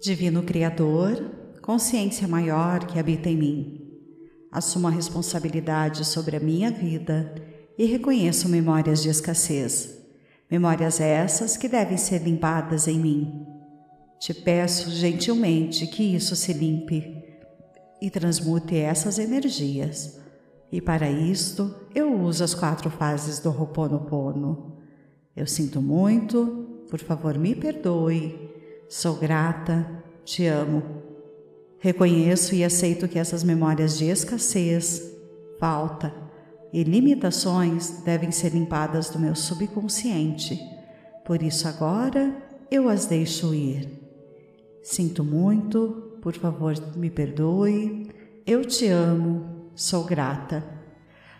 Divino Criador, consciência maior que habita em mim, assumo a responsabilidade sobre a minha vida e reconheço memórias de escassez, memórias essas que devem ser limpadas em mim. Te peço gentilmente que isso se limpe e transmute essas energias. E para isto eu uso as quatro fases do Ho'oponopono. Eu sinto muito, por favor me perdoe, Sou grata, te amo. Reconheço e aceito que essas memórias de escassez, falta e limitações devem ser limpadas do meu subconsciente. Por isso agora eu as deixo ir. Sinto muito, por favor me perdoe. Eu te amo, sou grata.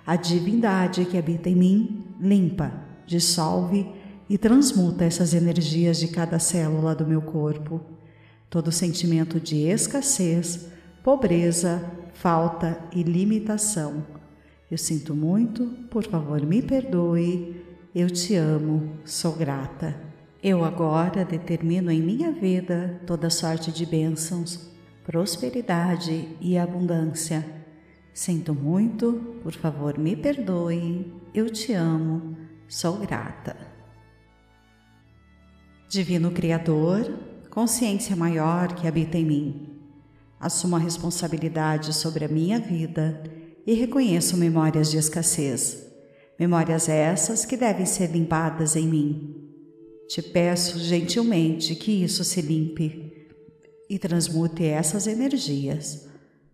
A divindade que habita em mim limpa, dissolve e transmuta essas energias de cada célula do meu corpo. Todo sentimento de escassez, pobreza, falta e limitação. Eu sinto muito, por favor me perdoe. Eu te amo, sou grata. Eu agora determino em minha vida toda sorte de bênçãos, prosperidade e abundância. Sinto muito, por favor me perdoe. Eu te amo, sou grata. Divino Criador, consciência maior que habita em mim, assumo a responsabilidade sobre a minha vida e reconheço memórias de escassez, memórias essas que devem ser limpadas em mim. Te peço gentilmente que isso se limpe e transmute essas energias.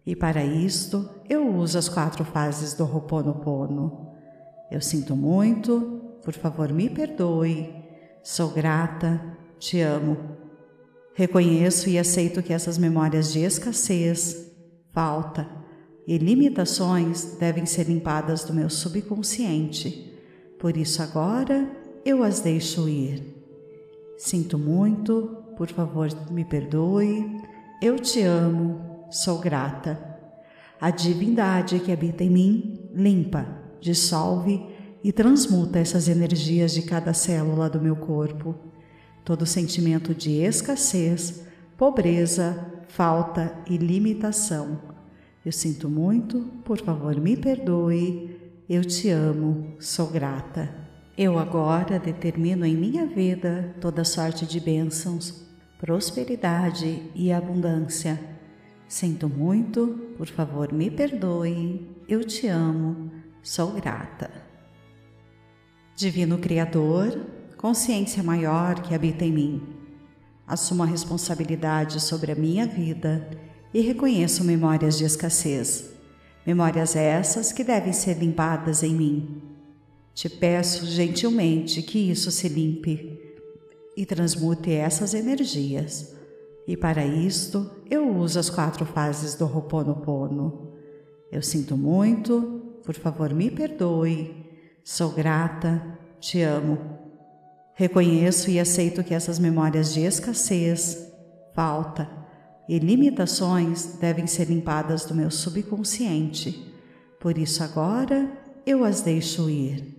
E para isto eu uso as quatro fases do Ho'oponopono. Eu sinto muito, por favor me perdoe Sou grata, te amo. Reconheço e aceito que essas memórias de escassez, falta e limitações devem ser limpadas do meu subconsciente. Por isso agora eu as deixo ir. Sinto muito, por favor me perdoe. Eu te amo, sou grata. A divindade que habita em mim limpa, dissolve e transmuta essas energias de cada célula do meu corpo. Todo sentimento de escassez, pobreza, falta e limitação. Eu sinto muito, por favor me perdoe. Eu te amo, sou grata. Eu agora determino em minha vida toda sorte de bênçãos, prosperidade e abundância. Sinto muito, por favor me perdoe. Eu te amo, sou grata. Divino Criador, consciência maior que habita em mim, assumo a responsabilidade sobre a minha vida e reconheço memórias de escassez, memórias essas que devem ser limpadas em mim. Te peço gentilmente que isso se limpe e transmute essas energias. E para isto eu uso as quatro fases do Ho'oponopono. Eu sinto muito, por favor me perdoe Sou grata, te amo. Reconheço e aceito que essas memórias de escassez, falta e limitações devem ser limpadas do meu subconsciente. Por isso agora eu as deixo ir.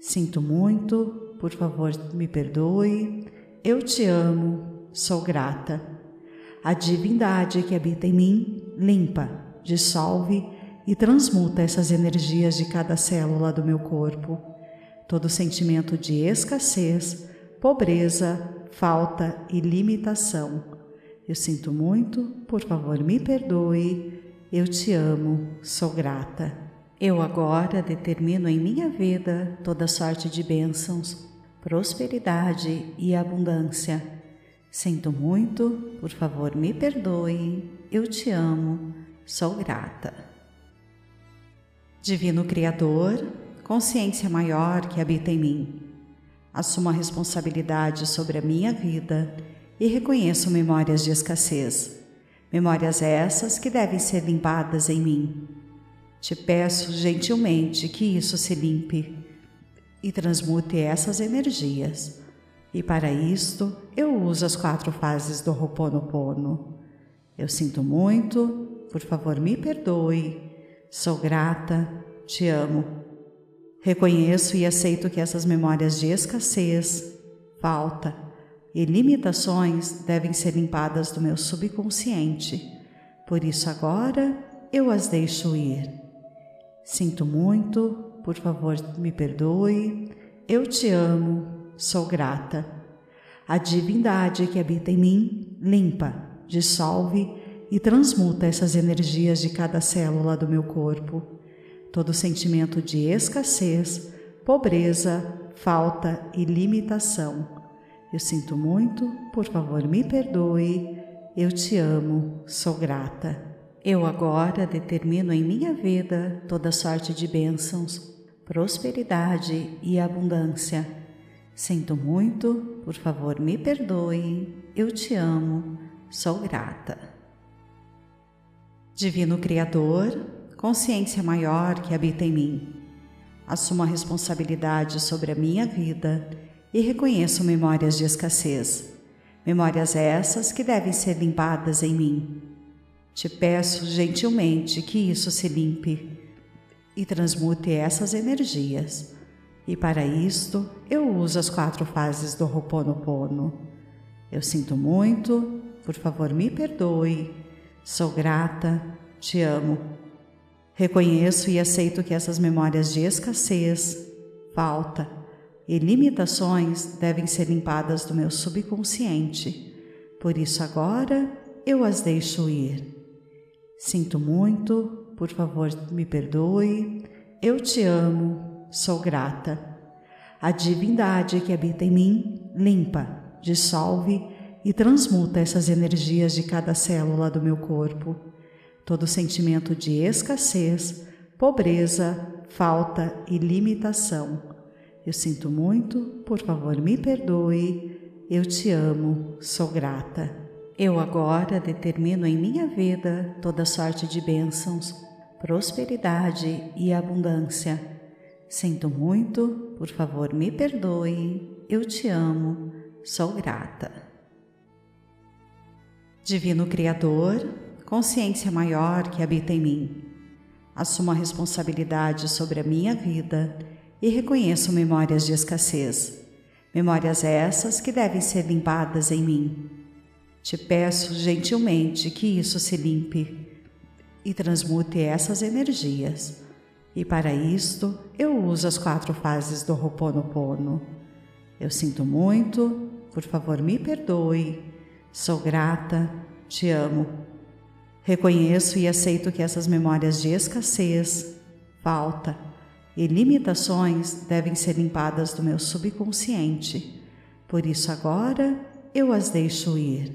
Sinto muito, por favor me perdoe. Eu te amo, sou grata. A divindade que habita em mim limpa, dissolve e transmuta essas energias de cada célula do meu corpo. Todo sentimento de escassez, pobreza, falta e limitação. Eu sinto muito, por favor me perdoe. Eu te amo, sou grata. Eu agora determino em minha vida toda sorte de bênçãos, prosperidade e abundância. Sinto muito, por favor me perdoe. Eu te amo, sou grata. Divino Criador, consciência maior que habita em mim, assumo a responsabilidade sobre a minha vida e reconheço memórias de escassez, memórias essas que devem ser limpadas em mim. Te peço gentilmente que isso se limpe e transmute essas energias. E para isto eu uso as quatro fases do Ho'oponopono. Eu sinto muito, por favor me perdoe Sou grata, te amo. Reconheço e aceito que essas memórias de escassez, falta e limitações devem ser limpadas do meu subconsciente. Por isso agora eu as deixo ir. Sinto muito, por favor, me perdoe. Eu te amo, sou grata. A divindade que habita em mim limpa, dissolve e transmuta essas energias de cada célula do meu corpo. Todo sentimento de escassez, pobreza, falta e limitação. Eu sinto muito, por favor, me perdoe. Eu te amo, sou grata. Eu agora determino em minha vida toda sorte de bênçãos, prosperidade e abundância. Sinto muito, por favor, me perdoe. Eu te amo, sou grata. Divino Criador, consciência maior que habita em mim, assumo a responsabilidade sobre a minha vida e reconheço memórias de escassez, memórias essas que devem ser limpadas em mim. Te peço gentilmente que isso se limpe e transmute essas energias. E para isto eu uso as quatro fases do Ho'oponopono. Eu sinto muito, por favor me perdoe, sou grata, te amo. Reconheço e aceito que essas memórias de escassez, falta e limitações devem ser limpadas do meu subconsciente. Por isso agora eu as deixo ir. Sinto muito, por favor, me perdoe. Eu te amo, sou grata. A divindade que habita em mim limpa, dissolve e transmuta essas energias de cada célula do meu corpo. Todo sentimento de escassez, pobreza, falta e limitação. Eu sinto muito, por favor, me perdoe. Eu te amo, sou grata. Eu agora determino em minha vida toda sorte de bênçãos, prosperidade e abundância. Sinto muito, por favor, me perdoe. Eu te amo, sou grata. Divino Criador, consciência maior que habita em mim, assumo a responsabilidade sobre a minha vida e reconheço memórias de escassez, memórias essas que devem ser limpadas em mim te peço gentilmente que isso se limpe e transmute essas energias. E para isto eu uso as quatro fases do Ho'oponopono. Eu sinto muito, por favor me perdoe, sou grata, te amo. Reconheço e aceito que essas memórias de escassez, falta e limitações devem ser limpadas do meu subconsciente. Por isso agora eu as deixo ir.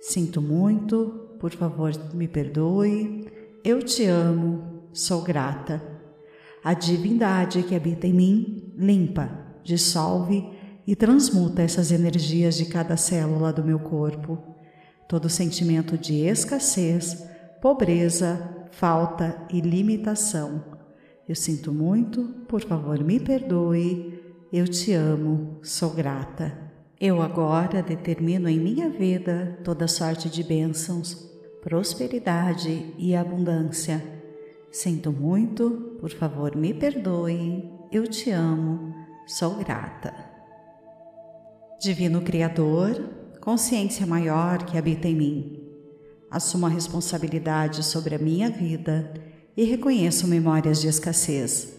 Sinto muito, por favor, me perdoe. Eu te amo, sou grata. A divindade que habita em mim limpa, dissolve e transmuta essas energias de cada célula do meu corpo. Todo sentimento de escassez, pobreza, falta e limitação. Eu sinto muito, por favor, me perdoe. Eu te amo, sou grata. Eu agora determino em minha vida toda sorte de bênçãos, prosperidade e abundância. Sinto muito, por favor, me perdoe. Eu te amo, sou grata. Divino Criador, consciência maior que habita em mim, assumo a responsabilidade sobre a minha vida e reconheço memórias de escassez,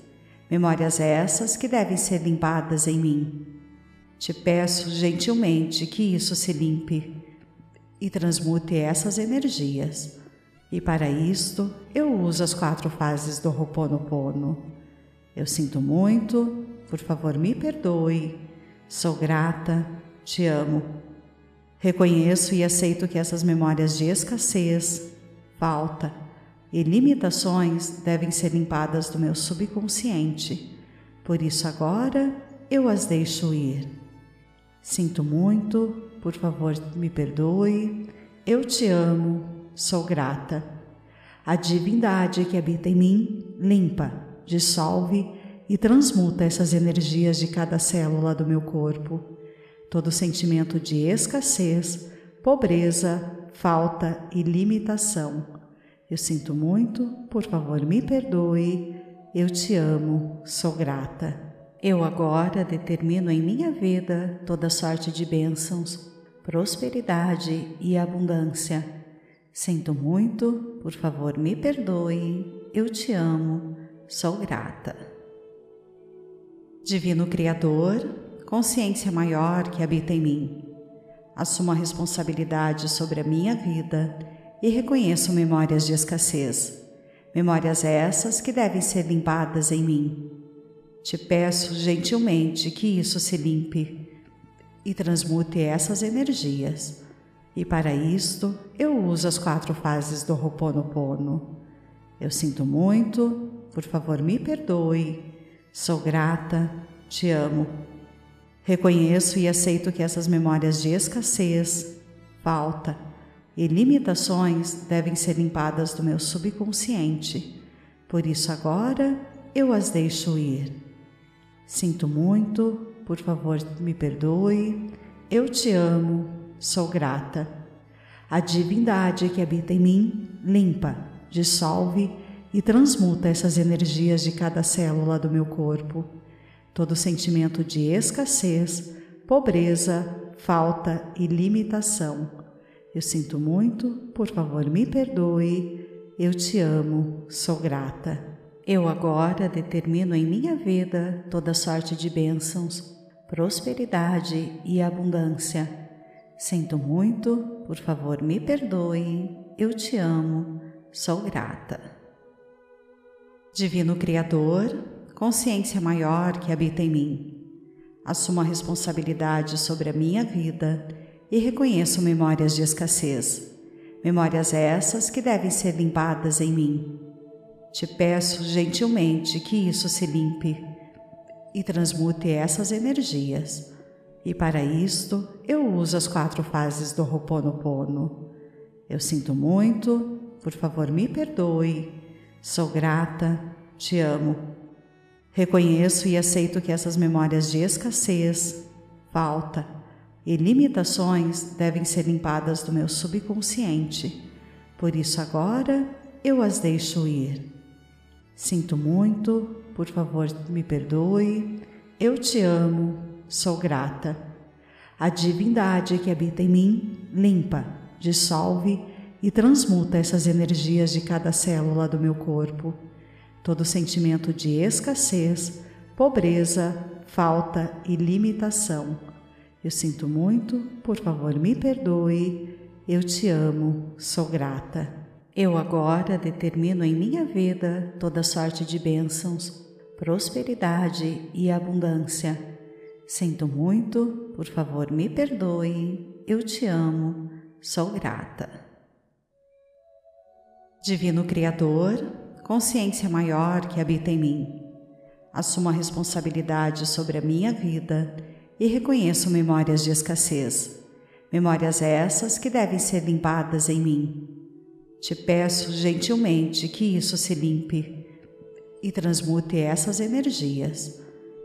memórias essas que devem ser limpadas em mim te peço gentilmente que isso se limpe e transmute essas energias. E para isto eu uso as quatro fases do Ho'oponopono. Eu sinto muito, por favor me perdoe, sou grata, te amo. Reconheço e aceito que essas memórias de escassez, falta e limitações devem ser limpadas do meu subconsciente. Por isso agora eu as deixo ir. Sinto muito, por favor, me perdoe. Eu te amo, sou grata. A divindade que habita em mim limpa, dissolve e transmuta essas energias de cada célula do meu corpo. Todo sentimento de escassez, pobreza, falta e limitação. Eu sinto muito, por favor, me perdoe. Eu te amo, sou grata. Eu agora determino em minha vida toda sorte de bênçãos, prosperidade e abundância. Sinto muito, por favor, me perdoe. Eu te amo, sou grata. Divino Criador, consciência maior que habita em mim, assumo a responsabilidade sobre a minha vida e reconheço memórias de escassez. Memórias essas que devem ser limpadas em mim. Te peço gentilmente que isso se limpe e transmute essas energias. E para isto eu uso as quatro fases do Ho'oponopono. Eu sinto muito, por favor me perdoe, sou grata, te amo. Reconheço e aceito que essas memórias de escassez, falta, e limitações devem ser limpadas do meu subconsciente. Por isso, agora eu as deixo ir. Sinto muito, por favor, me perdoe. Eu te amo, sou grata. A divindade que habita em mim limpa, dissolve e transmuta essas energias de cada célula do meu corpo. Todo sentimento de escassez, pobreza, falta e limitação eu sinto muito, por favor me perdoe. Eu te amo, sou grata. Eu agora determino em minha vida toda sorte de bênçãos, prosperidade e abundância. Sinto muito, por favor me perdoe. Eu te amo, sou grata. Divino Criador, consciência maior que habita em mim, assumo a responsabilidade sobre a minha vida e reconheço memórias de escassez, memórias essas que devem ser limpadas em mim. Te peço gentilmente que isso se limpe e transmute essas energias. E para isto eu uso as quatro fases do Ho'oponopono. Eu sinto muito, por favor me perdoe, sou grata, te amo. Reconheço e aceito que essas memórias de escassez, falta, e limitações devem ser limpadas do meu subconsciente. Por isso, agora eu as deixo ir. Sinto muito, por favor, me perdoe. Eu te amo, sou grata. A divindade que habita em mim limpa, dissolve e transmuta essas energias de cada célula do meu corpo. Todo sentimento de escassez, pobreza, falta e limitação eu sinto muito, por favor me perdoe. Eu te amo, sou grata. Eu agora determino em minha vida toda sorte de bênçãos, prosperidade e abundância. Sinto muito, por favor me perdoe. Eu te amo, sou grata. Divino Criador, consciência maior que habita em mim, assumo a responsabilidade sobre a minha vida e reconheço memórias de escassez, memórias essas que devem ser limpadas em mim. Te peço gentilmente que isso se limpe e transmute essas energias.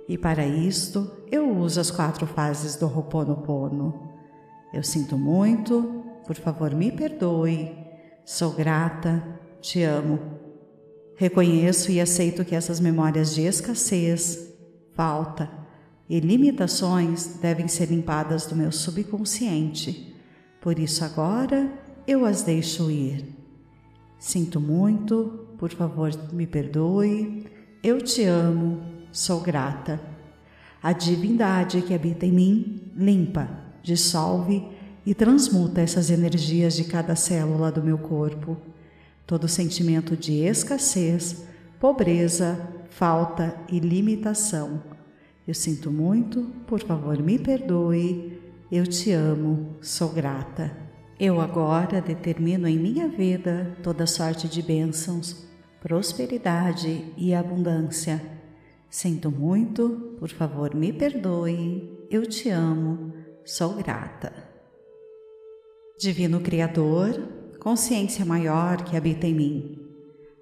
E para isto eu uso as quatro fases do Ho'oponopono. Eu sinto muito, por favor me perdoe, sou grata, te amo. Reconheço e aceito que essas memórias de escassez, falta, e limitações devem ser limpadas do meu subconsciente. Por isso, agora eu as deixo ir. Sinto muito, por favor, me perdoe. Eu te amo, sou grata. A divindade que habita em mim limpa, dissolve e transmuta essas energias de cada célula do meu corpo. Todo sentimento de escassez, pobreza, falta e limitação eu sinto muito, por favor me perdoe. Eu te amo, sou grata. Eu agora determino em minha vida toda sorte de bênçãos, prosperidade e abundância. Sinto muito, por favor me perdoe. Eu te amo, sou grata. Divino Criador, consciência maior que habita em mim,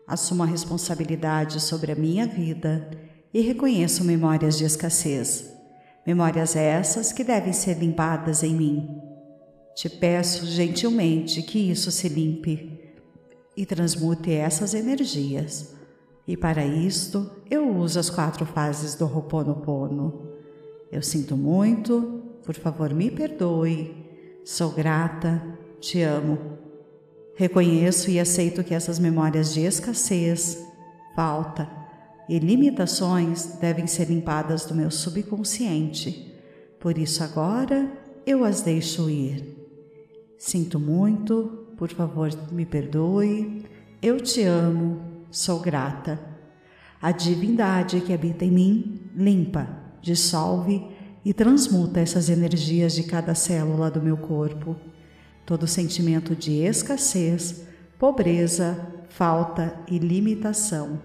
assumo a responsabilidade sobre a minha vida e reconheço memórias de escassez, memórias essas que devem ser limpadas em mim. Te peço gentilmente que isso se limpe e transmute essas energias. E para isto, eu uso as quatro fases do Ho'oponopono. Eu sinto muito, por favor me perdoe, sou grata, te amo. Reconheço e aceito que essas memórias de escassez, falta e limitações devem ser limpadas do meu subconsciente. Por isso agora eu as deixo ir. Sinto muito, por favor me perdoe, eu te amo, sou grata. A divindade que habita em mim limpa, dissolve e transmuta essas energias de cada célula do meu corpo. Todo sentimento de escassez, pobreza, falta e limitação.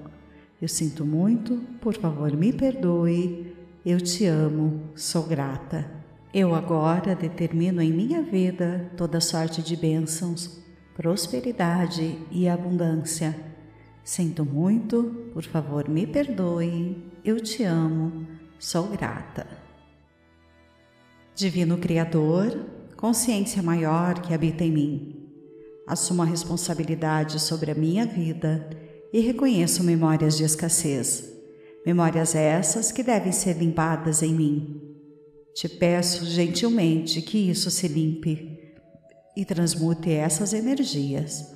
Eu sinto muito, por favor me perdoe, eu te amo, sou grata. Eu agora determino em minha vida toda sorte de bênçãos, prosperidade e abundância. Sinto muito, por favor me perdoe, eu te amo, sou grata. Divino Criador, consciência maior que habita em mim, assumo a responsabilidade sobre a minha vida e reconheço memórias de escassez, memórias essas que devem ser limpadas em mim. Te peço gentilmente que isso se limpe e transmute essas energias.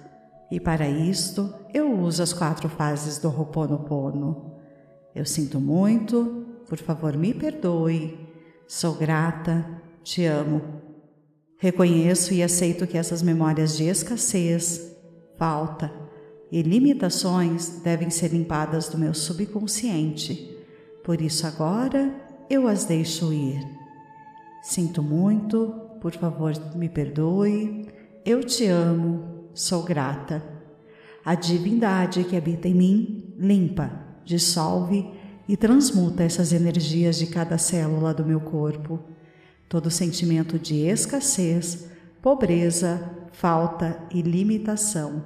E para isto eu uso as quatro fases do Ho'oponopono. Eu sinto muito, por favor me perdoe, Sou grata, te amo. Reconheço e aceito que essas memórias de escassez, falta e limitações devem ser limpadas do meu subconsciente. Por isso agora eu as deixo ir. Sinto muito, por favor me perdoe. Eu te amo, sou grata. A divindade que habita em mim limpa, dissolve e transmuta essas energias de cada célula do meu corpo. Todo sentimento de escassez, pobreza, falta e limitação.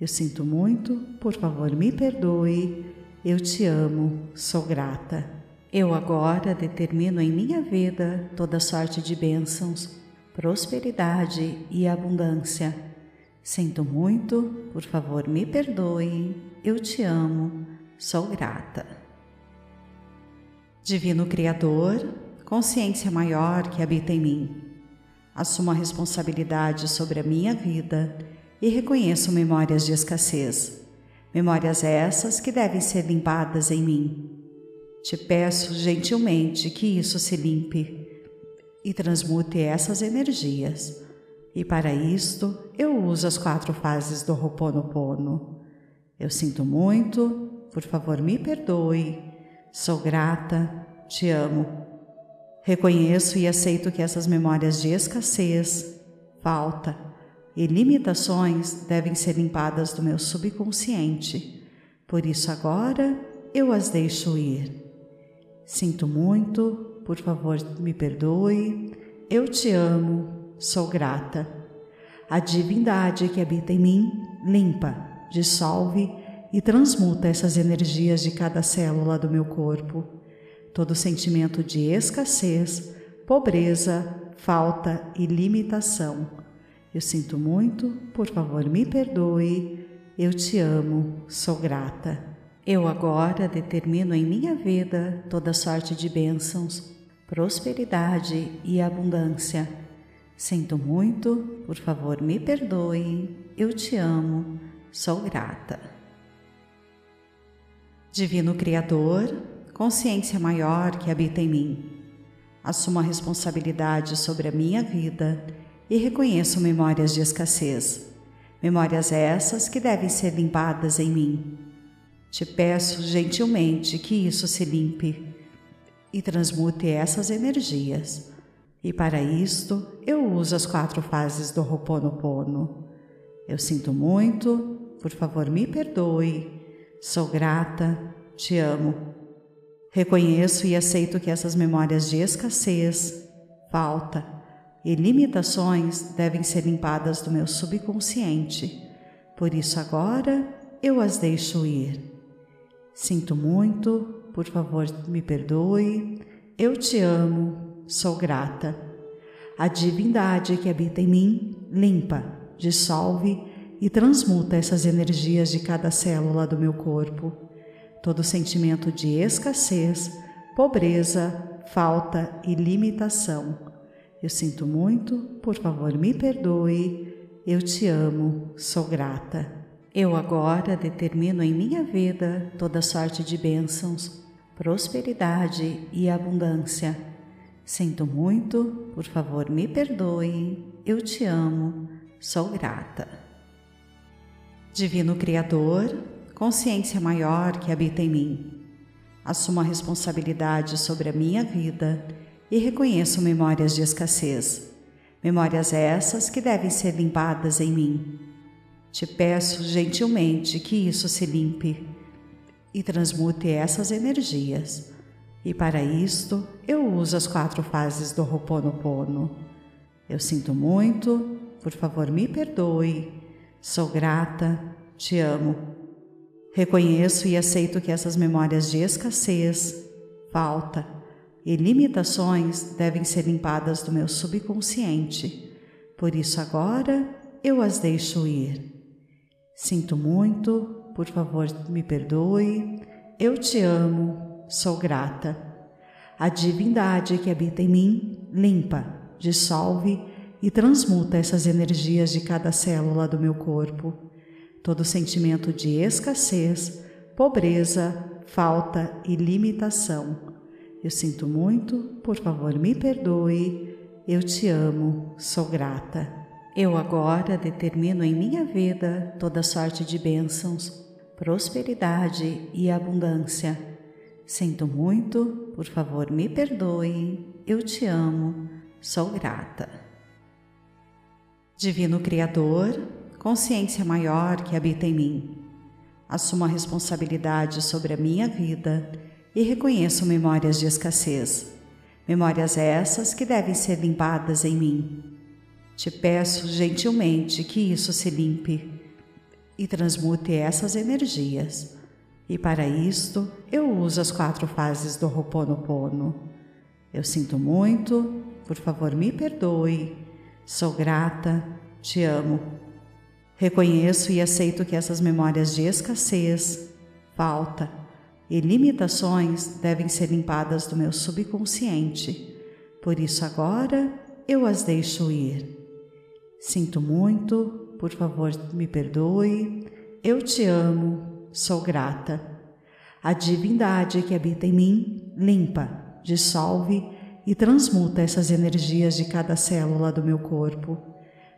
Eu sinto muito, por favor me perdoe. Eu te amo, sou grata. Eu agora determino em minha vida toda sorte de bênçãos, prosperidade e abundância. Sinto muito, por favor me perdoe. Eu te amo, sou grata. Divino Criador, consciência maior que habita em mim, assumo a responsabilidade sobre a minha vida e reconheço memórias de escassez, memórias essas que devem ser limpadas em mim. Te peço gentilmente que isso se limpe e transmute essas energias. E para isto eu uso as quatro fases do Ho'oponopono. Eu sinto muito, por favor me perdoe Sou grata, te amo. Reconheço e aceito que essas memórias de escassez, falta e limitações devem ser limpadas do meu subconsciente. Por isso agora eu as deixo ir. Sinto muito, por favor me perdoe. Eu te amo, sou grata. A divindade que habita em mim limpa, dissolve e transmuta essas energias de cada célula do meu corpo. Todo sentimento de escassez, pobreza, falta e limitação. Eu sinto muito, por favor me perdoe. Eu te amo, sou grata. Eu agora determino em minha vida toda sorte de bênçãos, prosperidade e abundância. Sinto muito, por favor me perdoe. Eu te amo, sou grata. Divino Criador, consciência maior que habita em mim, assumo a responsabilidade sobre a minha vida e reconheço memórias de escassez, memórias essas que devem ser limpadas em mim. Te peço gentilmente que isso se limpe e transmute essas energias. E para isto eu uso as quatro fases do Ho'oponopono. Eu sinto muito, por favor me perdoe Sou grata, te amo. Reconheço e aceito que essas memórias de escassez, falta e limitações devem ser limpadas do meu subconsciente. Por isso agora eu as deixo ir. Sinto muito, por favor me perdoe. Eu te amo, sou grata. A divindade que habita em mim limpa, dissolve e transmuta essas energias de cada célula do meu corpo. todo sentimento de escassez, pobreza, falta e limitação. Eu sinto muito, por favor me perdoe. Eu te amo, sou grata. Eu agora determino em minha vida toda sorte de bênçãos, prosperidade e abundância. Sinto muito, por favor me perdoe. Eu te amo, sou grata. Divino Criador, consciência maior que habita em mim. Assumo a responsabilidade sobre a minha vida e reconheço memórias de escassez. Memórias essas que devem ser limpadas em mim. Te peço gentilmente que isso se limpe e transmute essas energias. E para isto eu uso as quatro fases do Ho'oponopono. Eu sinto muito, por favor me perdoe, sou grata, te amo Reconheço e aceito que essas memórias de escassez, falta e limitações devem ser limpadas do meu subconsciente. Por isso agora eu as deixo ir. Sinto muito, por favor me perdoe. Eu te amo, sou grata. A divindade que habita em mim limpa, dissolve e transmuta essas energias de cada célula do meu corpo todo sentimento de escassez, pobreza, falta e limitação. Eu sinto muito, por favor me perdoe. Eu te amo, sou grata. Eu agora determino em minha vida toda sorte de bênçãos, prosperidade e abundância. Sinto muito, por favor me perdoe. Eu te amo, sou grata. Divino Criador, consciência maior que habita em mim. Assumo a responsabilidade sobre a minha vida e reconheço memórias de escassez, memórias essas que devem ser limpadas em mim. Te peço gentilmente que isso se limpe e transmute essas energias. E para isto eu uso as quatro fases do Ho'oponopono. Eu sinto muito, por favor me perdoe, sou grata, te amo Reconheço e aceito que essas memórias de escassez, falta e limitações devem ser limpadas do meu subconsciente. Por isso agora eu as deixo ir. Sinto muito, por favor me perdoe. Eu te amo, sou grata. A divindade que habita em mim limpa, dissolve e transmuta essas energias de cada célula do meu corpo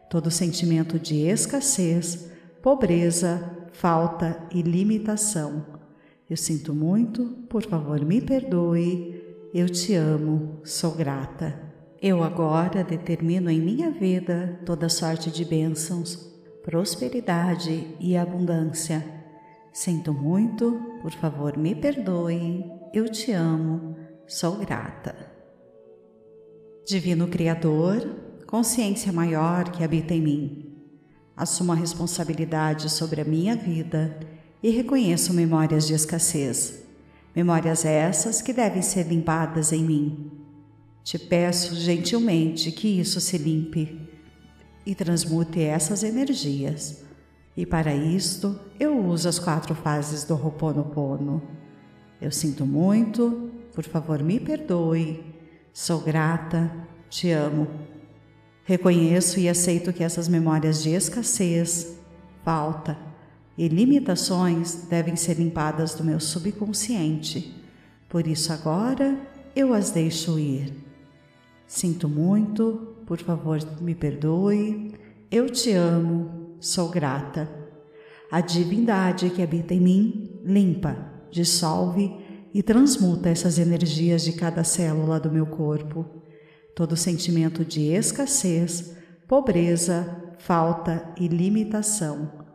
todo sentimento de escassez, pobreza, falta e limitação. Eu sinto muito, por favor me perdoe. Eu te amo, sou grata. Eu agora determino em minha vida toda sorte de bênçãos, prosperidade e abundância. Sinto muito, por favor me perdoe. Eu te amo, sou grata. Divino Criador, consciência maior que habita em mim. Assumo a responsabilidade sobre a minha vida e reconheço memórias de escassez, memórias essas que devem ser limpadas em mim. Te peço gentilmente que isso se limpe e transmute essas energias. E para isto eu uso as quatro fases do Ho'oponopono. Eu sinto muito, por favor me perdoe, sou grata, te amo Reconheço e aceito que essas memórias de escassez, falta e limitações devem ser limpadas do meu subconsciente. Por isso agora eu as deixo ir. Sinto muito, por favor me perdoe. Eu te amo, sou grata. A divindade que habita em mim limpa, dissolve e transmuta essas energias de cada célula do meu corpo todo sentimento de escassez, pobreza, falta e limitação.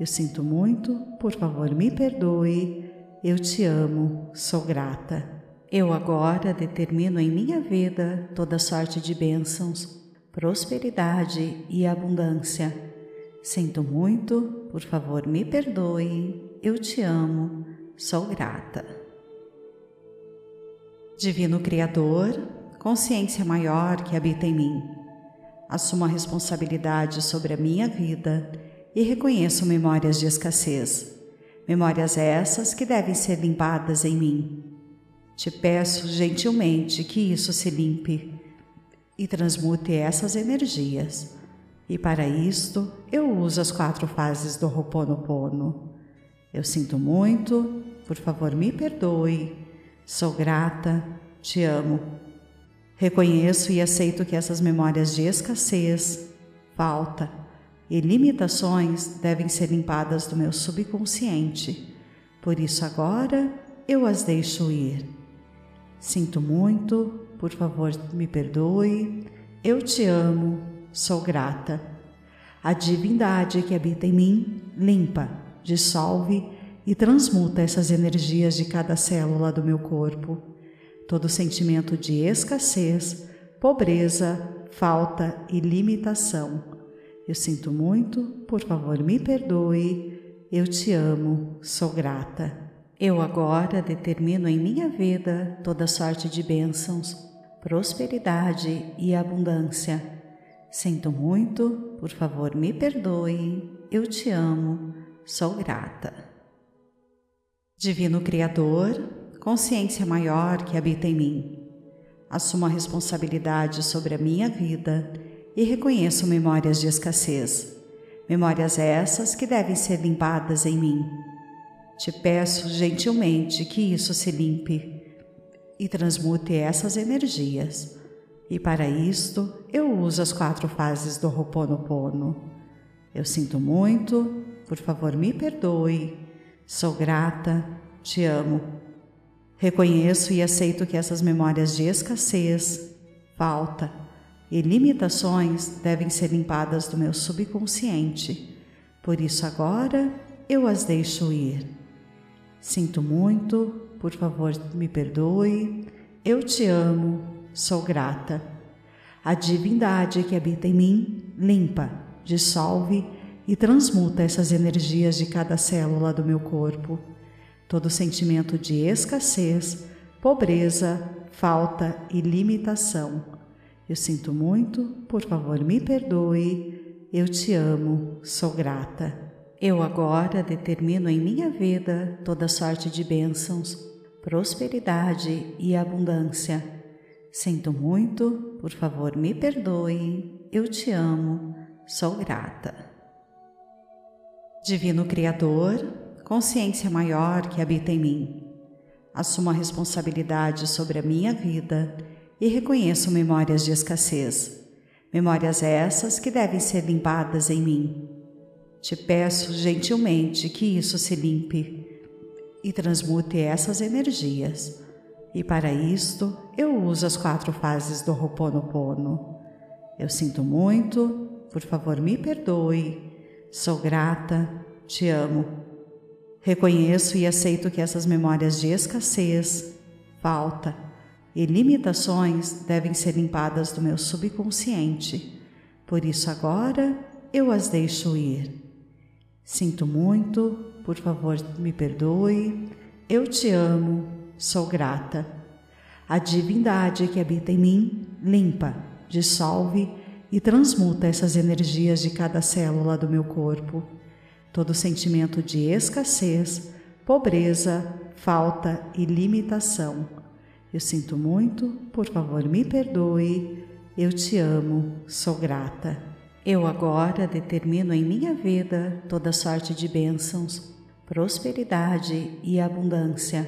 Eu sinto muito, por favor me perdoe. Eu te amo, sou grata. Eu agora determino em minha vida toda sorte de bênçãos, prosperidade e abundância. Sinto muito, por favor me perdoe. Eu te amo, sou grata. Divino Criador, consciência maior que habita em mim. Assumo a responsabilidade sobre a minha vida e reconheço memórias de escassez, Memórias essas que devem ser limpadas em mim. Te peço gentilmente que isso se limpe e transmute essas energias. E para isto eu uso as quatro fases do Ho'oponopono. Eu sinto muito, por favor me perdoe, sou grata, te amo. Reconheço e aceito que essas memórias de escassez, falta e limitações devem ser limpadas do meu subconsciente. Por isso agora eu as deixo ir. Sinto muito, por favor me perdoe, eu te amo, sou grata. A divindade que habita em mim limpa, dissolve e transmuta essas energias de cada célula do meu corpo. Todo sentimento de escassez, pobreza, falta e limitação. Eu sinto muito, por favor me perdoe, eu te amo, sou grata. Eu agora determino em minha vida toda sorte de bênçãos, prosperidade e abundância. Sinto muito, por favor me perdoe, eu te amo, sou grata. Divino Criador, consciência maior que habita em mim, assumo a responsabilidade sobre a minha vida e reconheço memórias de escassez, memórias essas que devem ser limpadas em mim. Te peço gentilmente que isso se limpe e transmute essas energias. E para isto eu uso as quatro fases do Ho'oponopono. Eu sinto muito, por favor me perdoe, Sou grata, te amo. Reconheço e aceito que essas memórias de escassez, falta e limitações devem ser limpadas do meu subconsciente. Por isso agora eu as deixo ir. Sinto muito, por favor me perdoe. Eu te amo, sou grata. A divindade que habita em mim limpa, dissolve e transmuta essas energias de cada célula do meu corpo. Todo sentimento de escassez, pobreza, falta e limitação. Eu sinto muito, por favor me perdoe, eu te amo, sou grata. Eu agora determino em minha vida toda sorte de bênçãos, prosperidade e abundância. Sinto muito, por favor me perdoe, eu te amo, sou grata. Divino Criador, consciência maior que habita em mim, assumo a responsabilidade sobre a minha vida e reconheço memórias de escassez, memórias essas que devem ser limpadas em mim. Te peço gentilmente que isso se limpe e transmute essas energias. E para isto eu uso as quatro fases do Ho'oponopono. Eu sinto muito, por favor me perdoe, Sou grata, te amo. Reconheço e aceito que essas memórias de escassez, falta e limitações devem ser limpadas do meu subconsciente. Por isso agora eu as deixo ir. Sinto muito, por favor me perdoe. Eu te amo, sou grata. A divindade que habita em mim limpa, dissolve e transmuta essas energias de cada célula do meu corpo. Todo sentimento de escassez, pobreza, falta e limitação. Eu sinto muito, por favor me perdoe, eu te amo, sou grata. Eu agora determino em minha vida toda sorte de bênçãos, prosperidade e abundância.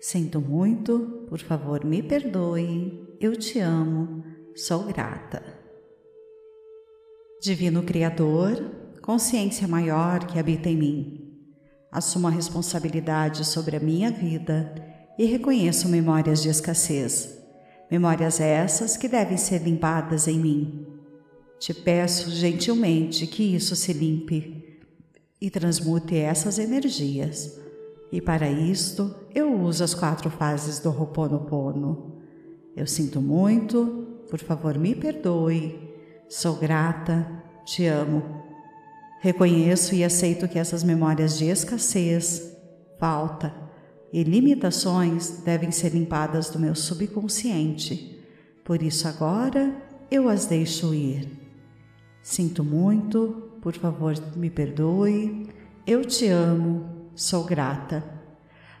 Sinto muito, por favor me perdoe, eu te amo, sou grata. Divino Criador, consciência maior que habita em mim, assumo a responsabilidade sobre a minha vida e reconheço memórias de escassez, memórias essas que devem ser limpadas em mim. Te peço gentilmente que isso se limpe e transmute essas energias. E para isto eu uso as quatro fases do Ho'oponopono. Eu sinto muito, por favor me perdoe, Sou grata, te amo. Reconheço e aceito que essas memórias de escassez, falta e limitações devem ser limpadas do meu subconsciente. Por isso agora eu as deixo ir. Sinto muito, por favor me perdoe. Eu te amo, sou grata.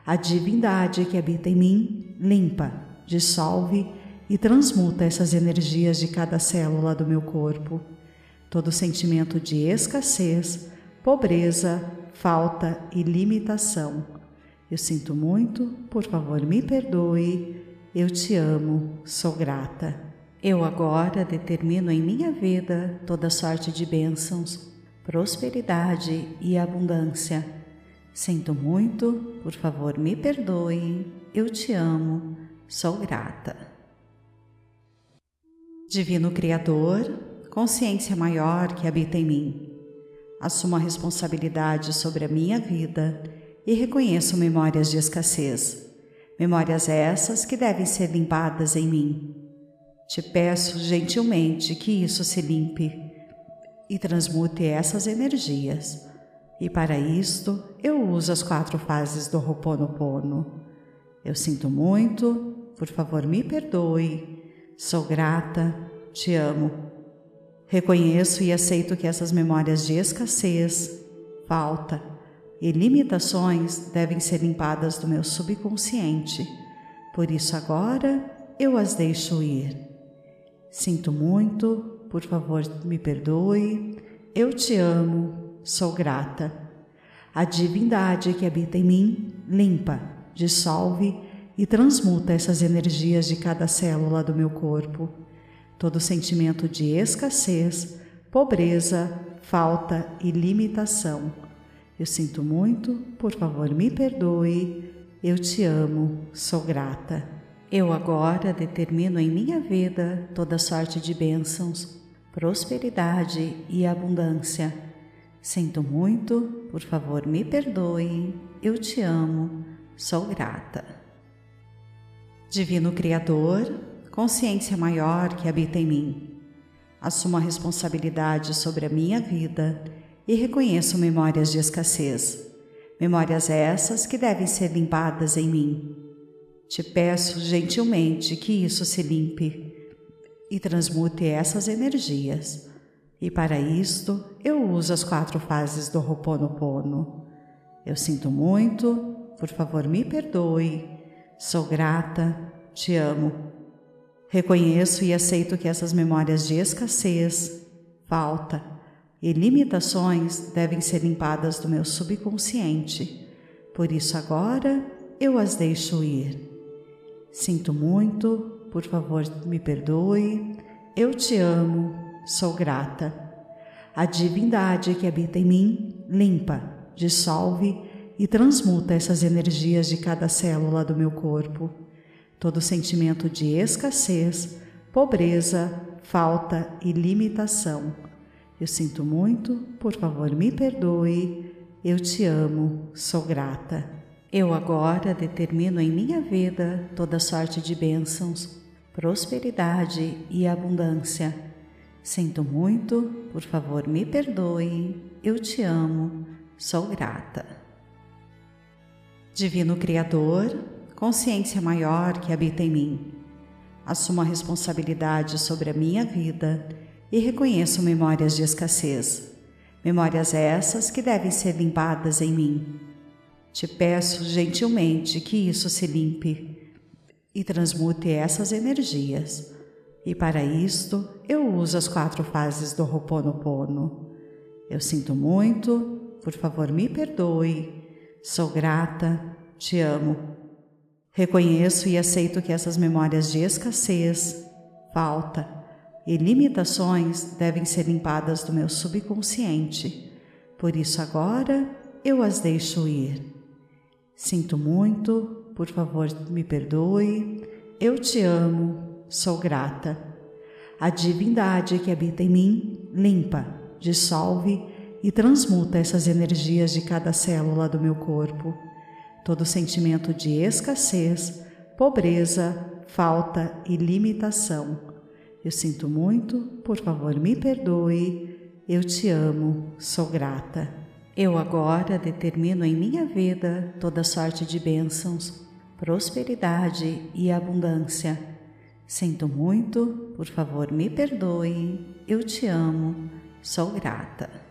A divindade que habita em mim limpa, dissolve e transmuta essas energias de cada célula do meu corpo. Todo sentimento de escassez, pobreza, falta e limitação. Eu sinto muito, por favor me perdoe. Eu te amo, sou grata. Eu agora determino em minha vida toda sorte de bênçãos, prosperidade e abundância. Sinto muito, por favor me perdoe. Eu te amo, sou grata. Divino Criador, consciência maior que habita em mim, assumo a responsabilidade sobre a minha vida e reconheço memórias de escassez, memórias essas que devem ser limpadas em mim. Te peço gentilmente que isso se limpe e transmute essas energias. E para isto eu uso as quatro fases do Ho'oponopono. Eu sinto muito, por favor me perdoe, Sou grata, te amo. Reconheço e aceito que essas memórias de escassez, falta e limitações devem ser limpadas do meu subconsciente. Por isso agora eu as deixo ir. Sinto muito, por favor, me perdoe. Eu te amo, sou grata. A divindade que habita em mim limpa, dissolve e transmuta essas energias de cada célula do meu corpo. Todo sentimento de escassez, pobreza, falta e limitação. Eu sinto muito, por favor me perdoe. Eu te amo, sou grata. Eu agora determino em minha vida toda sorte de bênçãos, prosperidade e abundância. Sinto muito, por favor me perdoe. Eu te amo, sou grata. Divino Criador, consciência maior que habita em mim, assumo a responsabilidade sobre a minha vida e reconheço memórias de escassez, memórias essas que devem ser limpadas em mim. Te peço gentilmente que isso se limpe e transmute essas energias. E para isto eu uso as quatro fases do Ho'oponopono. Eu sinto muito, por favor me perdoe Sou grata, te amo. Reconheço e aceito que essas memórias de escassez, falta e limitações devem ser limpadas do meu subconsciente. Por isso agora eu as deixo ir. Sinto muito, por favor me perdoe. Eu te amo, sou grata. A divindade que habita em mim limpa, dissolve e transmuta essas energias de cada célula do meu corpo. Todo sentimento de escassez, pobreza, falta e limitação. Eu sinto muito, por favor me perdoe. Eu te amo, sou grata. Eu agora determino em minha vida toda sorte de bênçãos, prosperidade e abundância. Sinto muito, por favor me perdoe. Eu te amo, sou grata. Divino Criador, consciência maior que habita em mim, assumo a responsabilidade sobre a minha vida e reconheço memórias de escassez, memórias essas que devem ser limpadas em mim. Te peço gentilmente que isso se limpe e transmute essas energias. E para isto eu uso as quatro fases do Ho'oponopono. Eu sinto muito, por favor me perdoe Sou grata, te amo. Reconheço e aceito que essas memórias de escassez, falta e limitações devem ser limpadas do meu subconsciente. Por isso agora eu as deixo ir. Sinto muito, por favor me perdoe. Eu te amo, sou grata. A divindade que habita em mim limpa, dissolve e transmuta essas energias de cada célula do meu corpo. Todo sentimento de escassez, pobreza, falta e limitação. Eu sinto muito, por favor me perdoe. Eu te amo, sou grata. Eu agora determino em minha vida toda sorte de bênçãos, prosperidade e abundância. Sinto muito, por favor me perdoe. Eu te amo, sou grata.